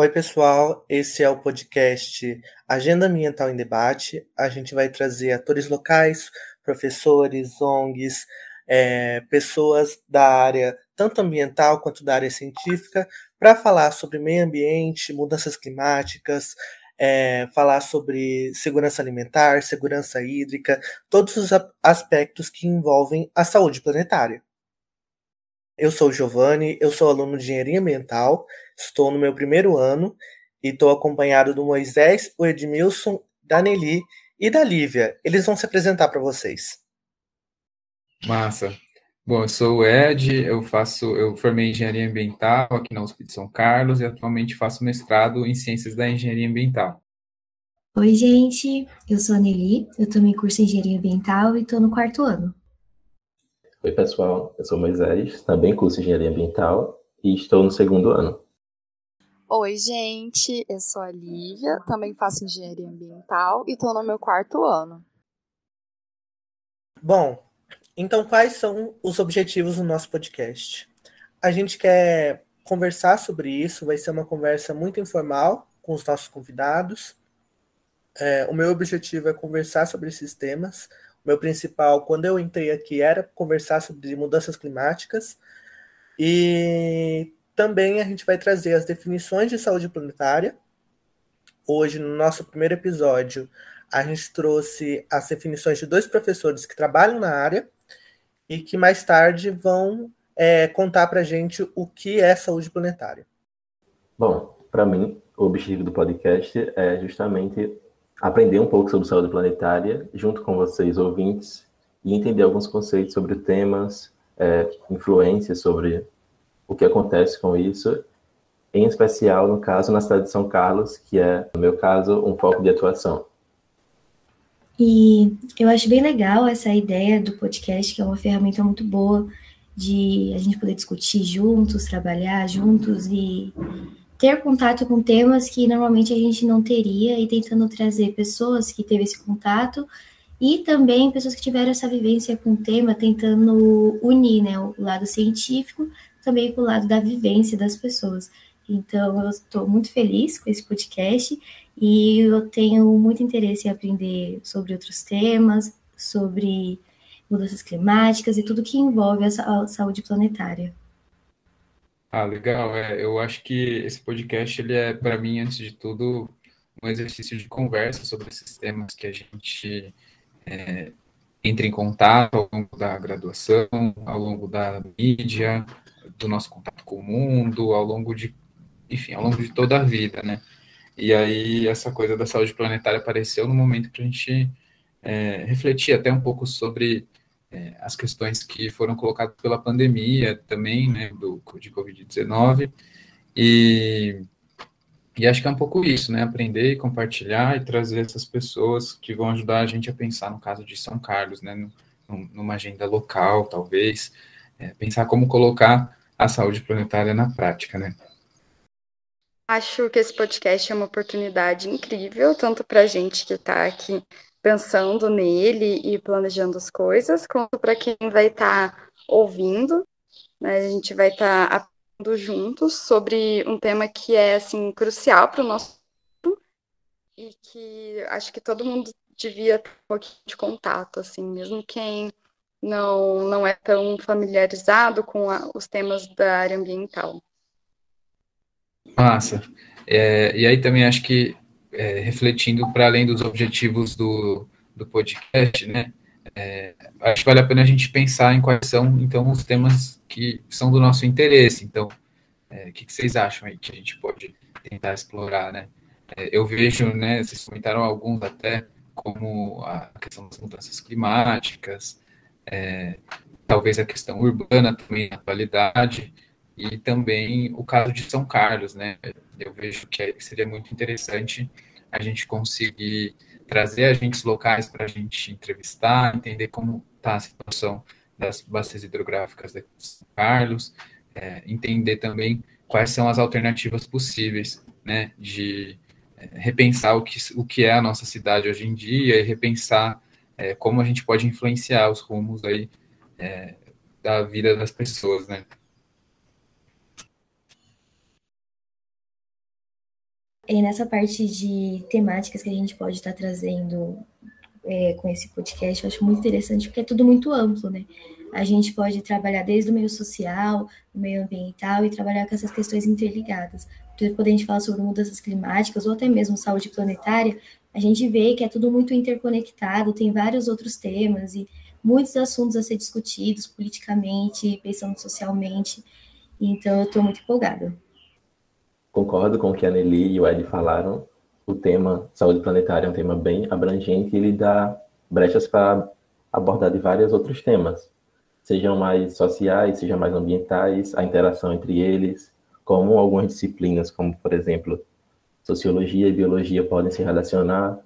Oi, pessoal. Esse é o podcast Agenda Ambiental em Debate. A gente vai trazer atores locais, professores, ONGs, é, pessoas da área tanto ambiental quanto da área científica para falar sobre meio ambiente, mudanças climáticas, é, falar sobre segurança alimentar, segurança hídrica, todos os aspectos que envolvem a saúde planetária. Eu sou o Giovanni, eu sou aluno de Engenharia Ambiental, estou no meu primeiro ano e estou acompanhado do Moisés, o Edmilson, da Nelly e da Lívia. Eles vão se apresentar para vocês. Massa. Bom, eu sou o Ed, eu faço, eu formei em Engenharia Ambiental aqui na USP de São Carlos e atualmente faço mestrado em Ciências da Engenharia Ambiental. Oi, gente, eu sou a Nelly, eu também curso Engenharia Ambiental e estou no quarto ano. Oi, pessoal. Eu sou Moisés, também curso Engenharia Ambiental e estou no segundo ano. Oi, gente. Eu sou a Lívia, também faço Engenharia Ambiental e estou no meu quarto ano. Bom, então quais são os objetivos do nosso podcast? A gente quer conversar sobre isso, vai ser uma conversa muito informal com os nossos convidados. É, o meu objetivo é conversar sobre esses temas, meu principal, quando eu entrei aqui, era conversar sobre mudanças climáticas. E também a gente vai trazer as definições de saúde planetária. Hoje, no nosso primeiro episódio, a gente trouxe as definições de dois professores que trabalham na área e que mais tarde vão é, contar para a gente o que é saúde planetária. Bom, para mim, o objetivo do podcast é justamente aprender um pouco sobre saúde planetária junto com vocês, ouvintes, e entender alguns conceitos sobre temas, é, influências sobre o que acontece com isso, em especial, no caso, na cidade de São Carlos, que é, no meu caso, um foco de atuação. E eu acho bem legal essa ideia do podcast, que é uma ferramenta muito boa de a gente poder discutir juntos, trabalhar juntos e ter contato com temas que normalmente a gente não teria e tentando trazer pessoas que teve esse contato e também pessoas que tiveram essa vivência com o tema, tentando unir né, o lado científico também com o lado da vivência das pessoas. Então, eu estou muito feliz com esse podcast e eu tenho muito interesse em aprender sobre outros temas, sobre mudanças climáticas e tudo que envolve a saúde planetária. Ah, legal. É, eu acho que esse podcast ele é, para mim, antes de tudo, um exercício de conversa sobre esses temas que a gente é, entra em contato ao longo da graduação, ao longo da mídia, do nosso contato com o mundo, ao longo de, enfim, ao longo de toda a vida, né? E aí essa coisa da saúde planetária apareceu no momento que a gente é, refletir até um pouco sobre é, as questões que foram colocadas pela pandemia também, né, do, de Covid-19, e, e acho que é um pouco isso, né, aprender e compartilhar e trazer essas pessoas que vão ajudar a gente a pensar no caso de São Carlos, né, numa agenda local, talvez, é, pensar como colocar a saúde planetária na prática, né. Acho que esse podcast é uma oportunidade incrível, tanto para a gente que está aqui pensando nele e planejando as coisas, quanto para quem vai estar tá ouvindo. Né? A gente vai estar tá aprendendo juntos sobre um tema que é assim crucial para o nosso e que acho que todo mundo devia ter um pouquinho de contato, assim, mesmo quem não, não é tão familiarizado com a, os temas da área ambiental. Massa. É, e aí também acho que é, refletindo para além dos objetivos do, do podcast, né? É, acho que vale a pena a gente pensar em quais são, então, os temas que são do nosso interesse. Então, é, o que, que, vocês acham aí que a gente pode tentar explorar, né? É, eu vejo, né, vocês comentaram alguns até, como a questão das mudanças climáticas, é, talvez a questão urbana também na atualidade, e também o caso de São Carlos, né? Eu vejo que seria muito interessante a gente conseguir trazer agentes locais para a gente entrevistar, entender como está a situação das bacias hidrográficas de São Carlos, é, entender também quais são as alternativas possíveis, né, de é, repensar o que, o que é a nossa cidade hoje em dia e repensar é, como a gente pode influenciar os rumos aí é, da vida das pessoas, né. É nessa parte de temáticas que a gente pode estar trazendo é, com esse podcast, eu acho muito interessante, porque é tudo muito amplo, né? A gente pode trabalhar desde o meio social, o meio ambiental e trabalhar com essas questões interligadas. Quando a gente fala sobre mudanças climáticas ou até mesmo saúde planetária, a gente vê que é tudo muito interconectado, tem vários outros temas e muitos assuntos a ser discutidos politicamente, pensando socialmente. Então, eu estou muito empolgada. Concordo com o que a Nelly e o Ed falaram. O tema saúde planetária é um tema bem abrangente e ele dá brechas para abordar de vários outros temas, sejam mais sociais, sejam mais ambientais, a interação entre eles, como algumas disciplinas, como por exemplo, sociologia e biologia podem se relacionar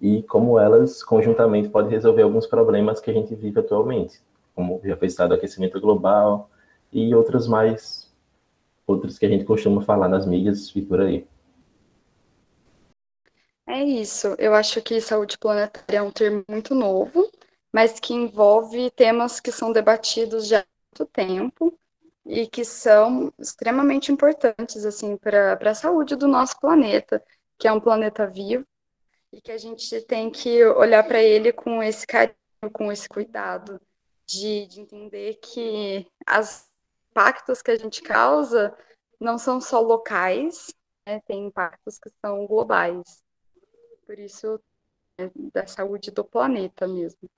e como elas conjuntamente podem resolver alguns problemas que a gente vive atualmente, como já foi citado aquecimento global e outros mais outros que a gente costuma falar nas mídias e por aí. É isso. Eu acho que saúde planetária é um termo muito novo, mas que envolve temas que são debatidos já há muito tempo e que são extremamente importantes assim para a saúde do nosso planeta, que é um planeta vivo e que a gente tem que olhar para ele com esse carinho, com esse cuidado de, de entender que os impactos que a gente causa não são só locais, né, tem impactos que são globais. Por isso, é da saúde do planeta mesmo.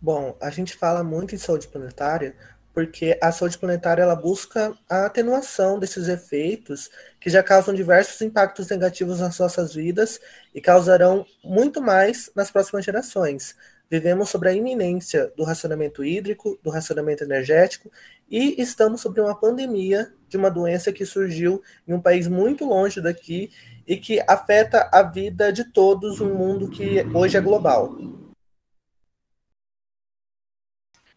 Bom, a gente fala muito em saúde planetária porque a saúde planetária ela busca a atenuação desses efeitos que já causam diversos impactos negativos nas nossas vidas e causarão muito mais nas próximas gerações. Vivemos sobre a iminência do racionamento hídrico, do racionamento energético e estamos sobre uma pandemia de uma doença que surgiu em um país muito longe daqui e que afeta a vida de todos, um mundo que hoje é global.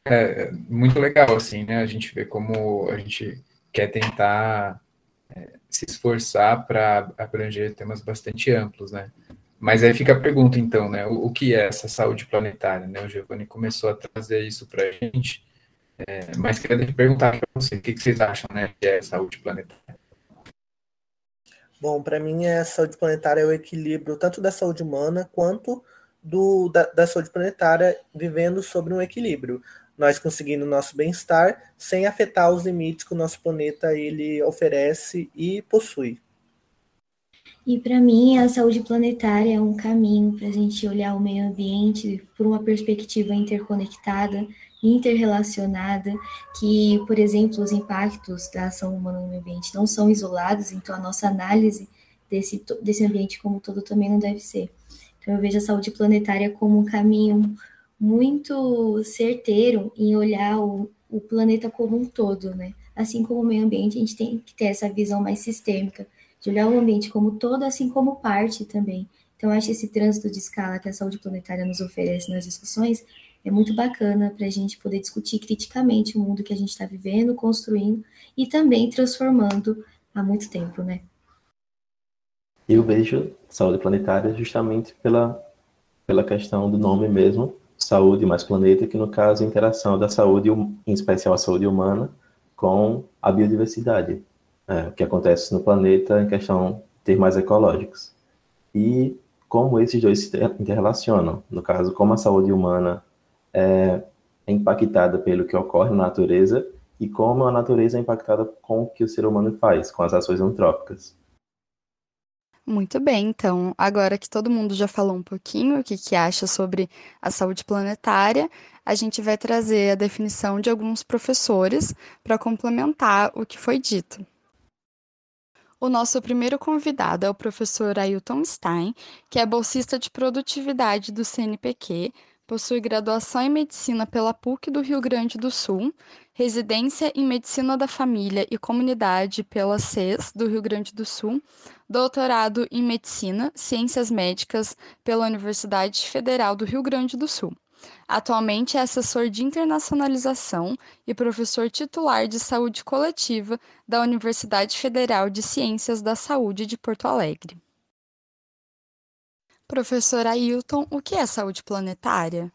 É muito legal, assim, né? A gente vê como a gente quer tentar é, se esforçar para abranger temas bastante amplos, né? Mas aí fica a pergunta, então, né? O, o que é essa saúde planetária, né? O Giovanni começou a trazer isso para a gente, é, mas queria perguntar para você, o que, que, vocês acham, né? Que é saúde planetária? Bom, para mim, a saúde planetária é o equilíbrio tanto da saúde humana quanto do, da, da saúde planetária vivendo sobre um equilíbrio nós conseguindo nosso bem-estar sem afetar os limites que o nosso planeta ele oferece e possui. E para mim, a saúde planetária é um caminho para a gente olhar o meio ambiente por uma perspectiva interconectada, interrelacionada, que, por exemplo, os impactos da ação humana no meio ambiente não são isolados, então a nossa análise desse, desse ambiente como todo também não deve ser. Então, eu vejo a saúde planetária como um caminho muito certeiro em olhar o, o planeta como um todo, né? Assim como o meio ambiente, a gente tem que ter essa visão mais sistêmica, de olhar o ambiente como todo, assim como parte também. Então, acho esse trânsito de escala que a saúde planetária nos oferece nas discussões é muito bacana para a gente poder discutir criticamente o mundo que a gente está vivendo, construindo e também transformando há muito tempo, né? Eu vejo saúde planetária justamente pela, pela questão do nome mesmo, saúde mais planeta, que no caso a interação da saúde, em especial a saúde humana, com a biodiversidade, é, o que acontece no planeta em questão de termos ecológicos. E como esses dois se interrelacionam, no caso, como a saúde humana é, impactada pelo que ocorre na natureza e como a natureza é impactada com o que o ser humano faz, com as ações antrópicas. Muito bem, então, agora que todo mundo já falou um pouquinho o que, que acha sobre a saúde planetária, a gente vai trazer a definição de alguns professores para complementar o que foi dito. O nosso primeiro convidado é o professor Ailton Stein, que é bolsista de produtividade do CNPq, possui graduação em medicina pela PUC do Rio Grande do Sul, residência em medicina da família e comunidade pela CES do Rio Grande do Sul, doutorado em medicina, ciências médicas pela Universidade Federal do Rio Grande do Sul. Atualmente é assessor de internacionalização e professor titular de saúde coletiva da Universidade Federal de Ciências da Saúde de Porto Alegre. Professor Ailton, o que é saúde planetária?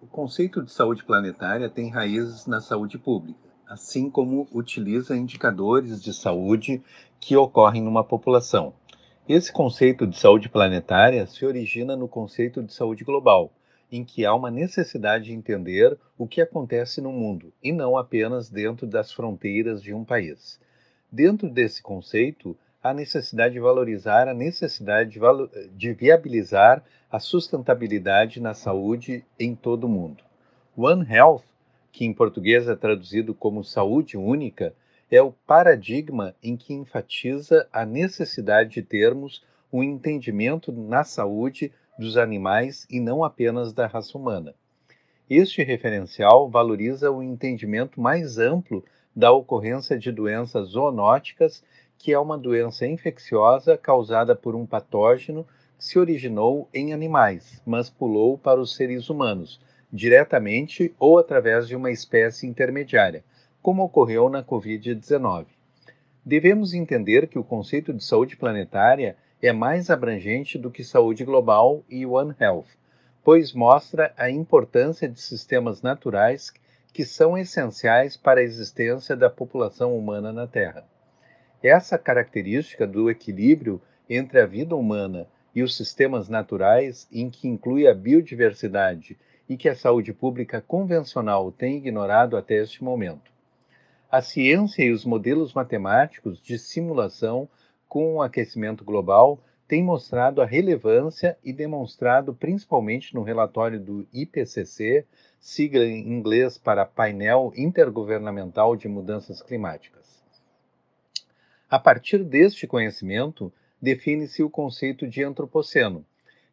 O conceito de saúde planetária tem raízes na saúde pública. assim como utiliza indicadores de saúde que ocorrem numa população. Esse conceito de saúde planetária se origina no conceito de saúde global, em que há uma necessidade de entender o que acontece no mundo e não apenas dentro das fronteiras de um país. Dentro desse conceito, há necessidade de valorizar a necessidade de, valo de viabilizar a sustentabilidade na saúde em todo o mundo. One Health, que em português é traduzido como saúde única, é o paradigma em que enfatiza a necessidade de termos um entendimento na saúde dos animais e não apenas da raça humana. Este referencial valoriza o entendimento mais amplo da ocorrência de doenças zoonóticas, que é uma doença infecciosa causada por um patógeno que se originou em animais, mas pulou para os seres humanos, diretamente ou através de uma espécie intermediária, como ocorreu na Covid-19. Devemos entender que o conceito de saúde planetária é mais abrangente do que saúde global e One Health, pois mostra a importância de sistemas naturais que são essenciais para a existência da população humana na Terra. Essa característica do equilíbrio entre a vida humana e os sistemas naturais, em que inclui a biodiversidade e que a saúde pública convencional tem ignorado até este momento. A ciência e os modelos matemáticos de simulação com o aquecimento global têm mostrado a relevância e demonstrado, principalmente no relatório do IPCC, sigla em inglês para Painel Intergovernamental de Mudanças Climáticas. A partir deste conhecimento, define-se o conceito de antropoceno,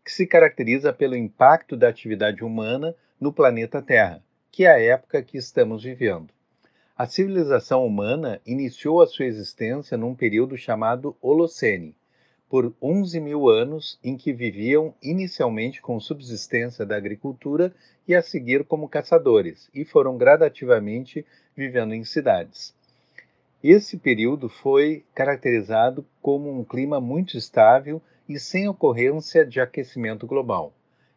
que se caracteriza pelo impacto da atividade humana no planeta Terra, que é a época que estamos vivendo. A civilização humana iniciou a sua existência num período chamado Holocene, por 11 mil anos em que viviam inicialmente com subsistência da agricultura e a seguir como caçadores, e foram gradativamente vivendo em cidades. Esse período foi caracterizado como um clima muito estável e sem ocorrência de aquecimento global.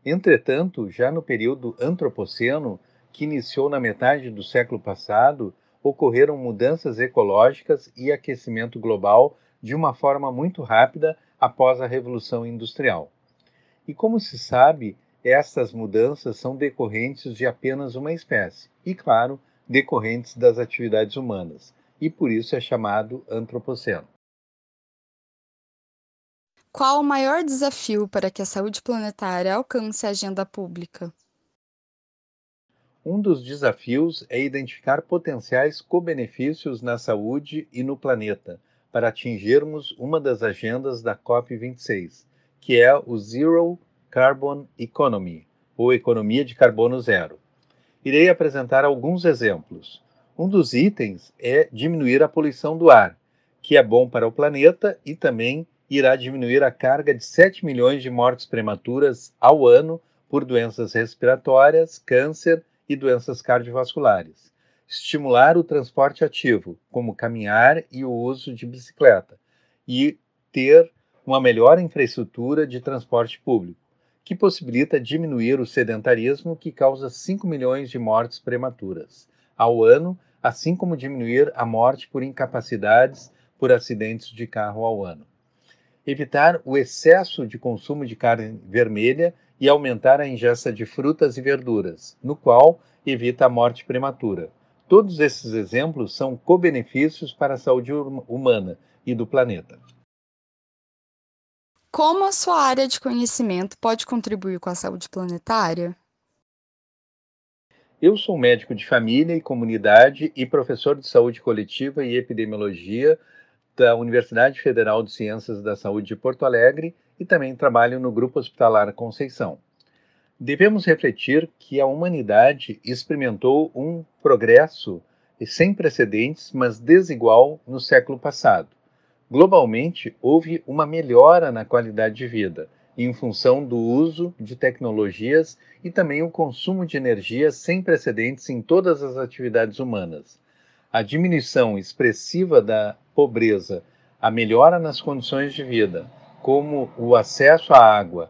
Entretanto, já no período antropoceno, que iniciou na metade do século passado, ocorreram mudanças ecológicas e aquecimento global de uma forma muito rápida após a Revolução Industrial. E como se sabe, estas mudanças são decorrentes de apenas uma espécie, e, claro, decorrentes das atividades humanas, e por isso é chamado antropoceno. Qual o maior desafio para que a saúde planetária alcance a agenda pública? Um dos desafios é identificar potenciais co-benefícios na saúde e no planeta para atingirmos uma das agendas da COP26, que é o Zero Carbon Economy, ou Economia de Carbono Zero. Irei apresentar alguns exemplos. Um dos itens é diminuir a poluição do ar, que é bom para o planeta e também irá diminuir a carga de 7 milhões de mortes prematuras ao ano por doenças respiratórias, câncer e doenças cardiovasculares. Estimular o transporte ativo, como caminhar e o uso de bicicleta, e ter uma melhor infraestrutura de transporte público, que possibilita diminuir o sedentarismo que causa 5 milhões de mortes prematuras ao ano, assim como diminuir a morte por incapacidades por acidentes de carro ao ano. Evitar o excesso de consumo de carne vermelha e aumentar a ingesta de frutas e verduras, no qual evita a morte prematura. Todos esses exemplos são co-benefícios para a saúde humana e do planeta. Como a sua área de conhecimento pode contribuir com a saúde planetária? Eu sou médico de família e comunidade e professor de saúde coletiva e epidemiologia da Universidade Federal de Ciências da Saúde de Porto Alegre e também trabalho no Grupo Hospitalar Conceição. Devemos refletir que a humanidade experimentou um progresso sem precedentes, mas desigual no século passado. Globalmente, houve uma melhora na qualidade de vida, em função do uso de tecnologias e também o consumo de energia sem precedentes em todas as atividades humanas. A diminuição expressiva da pobreza, a melhora nas condições de vida, como o acesso à água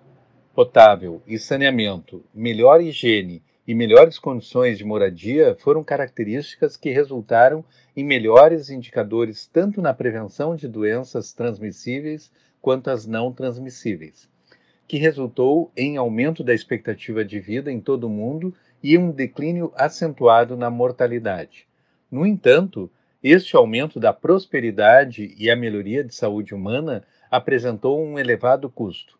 potável e saneamento, melhor higiene e melhores condições de moradia foram características que resultaram em melhores indicadores tanto na prevenção de doenças transmissíveis quanto as não transmissíveis, que resultou em aumento da expectativa de vida em todo o mundo e um declínio acentuado na mortalidade. No entanto, este aumento da prosperidade e a melhoria de saúde humana apresentou um elevado custo.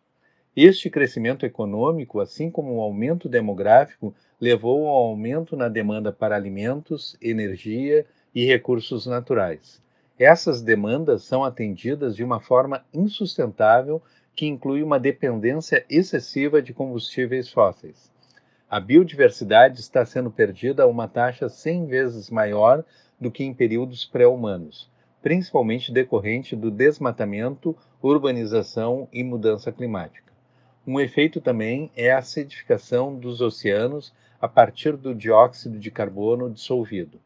Este crescimento econômico, assim como o aumento demográfico, levou ao aumento na demanda para alimentos, energia e recursos naturais. Essas demandas são atendidas de uma forma insustentável que inclui uma dependência excessiva de combustíveis fósseis. A biodiversidade está sendo perdida a uma taxa 100 vezes maior do que em períodos pré-humanos, principalmente decorrente do desmatamento, urbanização e mudança climática. Um efeito também é a acidificação dos oceanos a partir do dióxido de carbono dissolvido.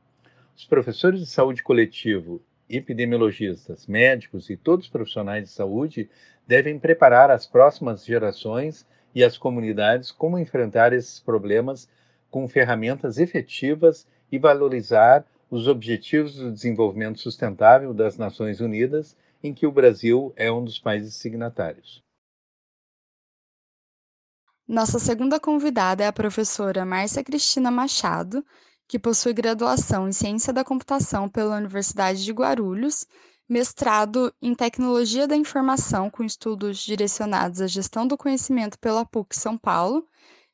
Os professores de saúde coletivo, epidemiologistas, médicos e todos os profissionais de saúde devem preparar as próximas gerações e as comunidades como enfrentar esses problemas com ferramentas efetivas e valorizar os Objetivos do Desenvolvimento Sustentável das Nações Unidas, em que o Brasil é um dos países signatários. Nossa segunda convidada é a professora Márcia Cristina Machado, que possui graduação em Ciência da Computação pela Universidade de Guarulhos, mestrado em Tecnologia da Informação com estudos direcionados à gestão do conhecimento pela PUC São Paulo,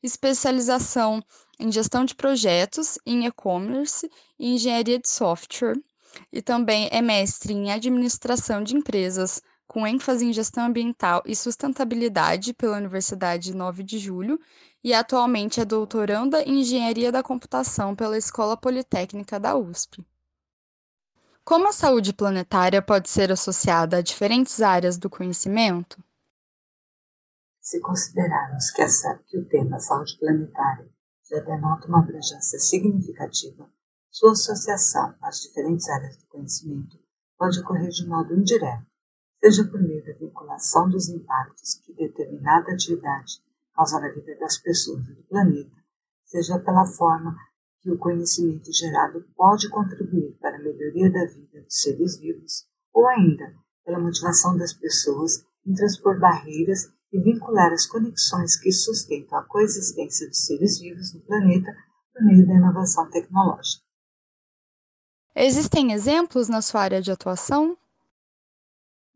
especialização em gestão de projetos, em e-commerce e engenharia de software, e também é mestre em administração de empresas com ênfase em gestão ambiental e sustentabilidade pela Universidade 9 de Julho e atualmente é doutoranda em Engenharia da Computação pela Escola Politécnica da USP. Como a saúde planetária pode ser associada a diferentes áreas do conhecimento? Se considerarmos que, essa, que o tema saúde planetária já denota uma abrangência significativa, sua associação às diferentes áreas do conhecimento pode ocorrer de modo indireto, seja por meio da vinculação dos impactos que determinada atividade causa na vida das pessoas e do planeta, seja pela forma que o conhecimento gerado pode contribuir para a melhoria da vida dos seres vivos, ou ainda pela motivação das pessoas em transpor barreiras e vincular as conexões que sustentam a coexistência dos seres vivos no planeta por meio da inovação tecnológica. Existem exemplos na sua área de atuação?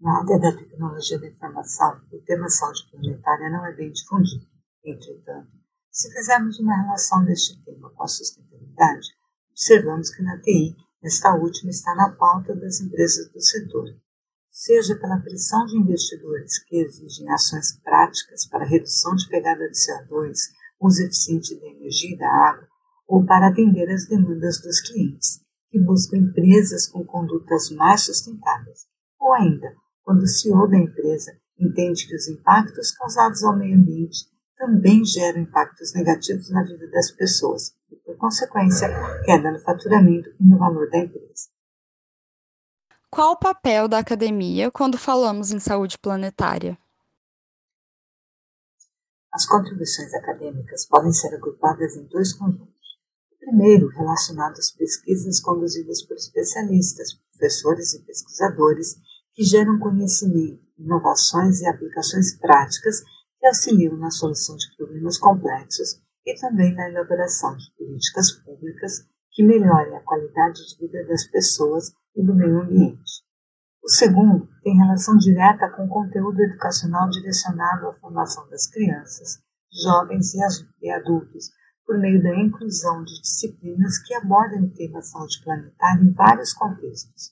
Na área da tecnologia da informação, o tema saúde planetária não é bem difundido. Entretanto, se fizermos uma relação deste tema com a sustentabilidade, observamos que na TI, esta última está na pauta das empresas do setor, seja pela pressão de investidores que exigem ações práticas para redução de pegada de CO2, uso eficiente da energia e da água, ou para atender às demandas dos clientes, que buscam empresas com condutas mais sustentáveis, ou ainda quando o CEO da empresa entende que os impactos causados ao meio ambiente também geram impactos negativos na vida das pessoas e, por consequência, queda no faturamento e no valor da empresa. Qual o papel da academia quando falamos em saúde planetária? As contribuições acadêmicas podem ser agrupadas em dois conjuntos. Primeiro, relacionado às pesquisas conduzidas por especialistas, professores e pesquisadores que geram conhecimento, inovações e aplicações práticas que auxiliam na solução de problemas complexos e também na elaboração de políticas públicas que melhorem a qualidade de vida das pessoas e do meio ambiente. O segundo tem relação direta com o conteúdo educacional direcionado à formação das crianças, jovens e adultos, por meio da inclusão de disciplinas que abordem o tema saúde planetária em vários contextos,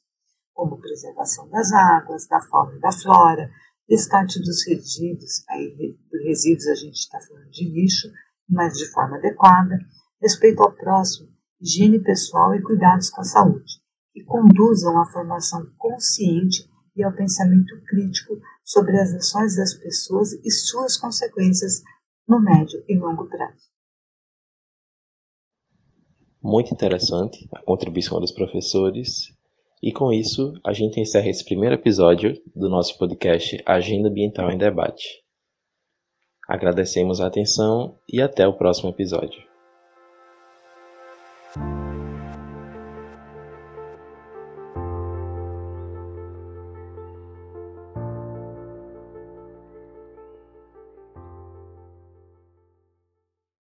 como preservação das águas, da fauna e da flora, descarte dos resíduos, aí resíduos a gente está falando de lixo, mas de forma adequada, respeito ao próximo, higiene pessoal e cuidados com a saúde, que conduzam à formação consciente e ao pensamento crítico sobre as ações das pessoas e suas consequências no médio e longo prazo. Muito interessante a contribuição dos professores. E com isso, a gente encerra esse primeiro episódio do nosso podcast Agenda Ambiental em Debate. Agradecemos a atenção e até o próximo episódio.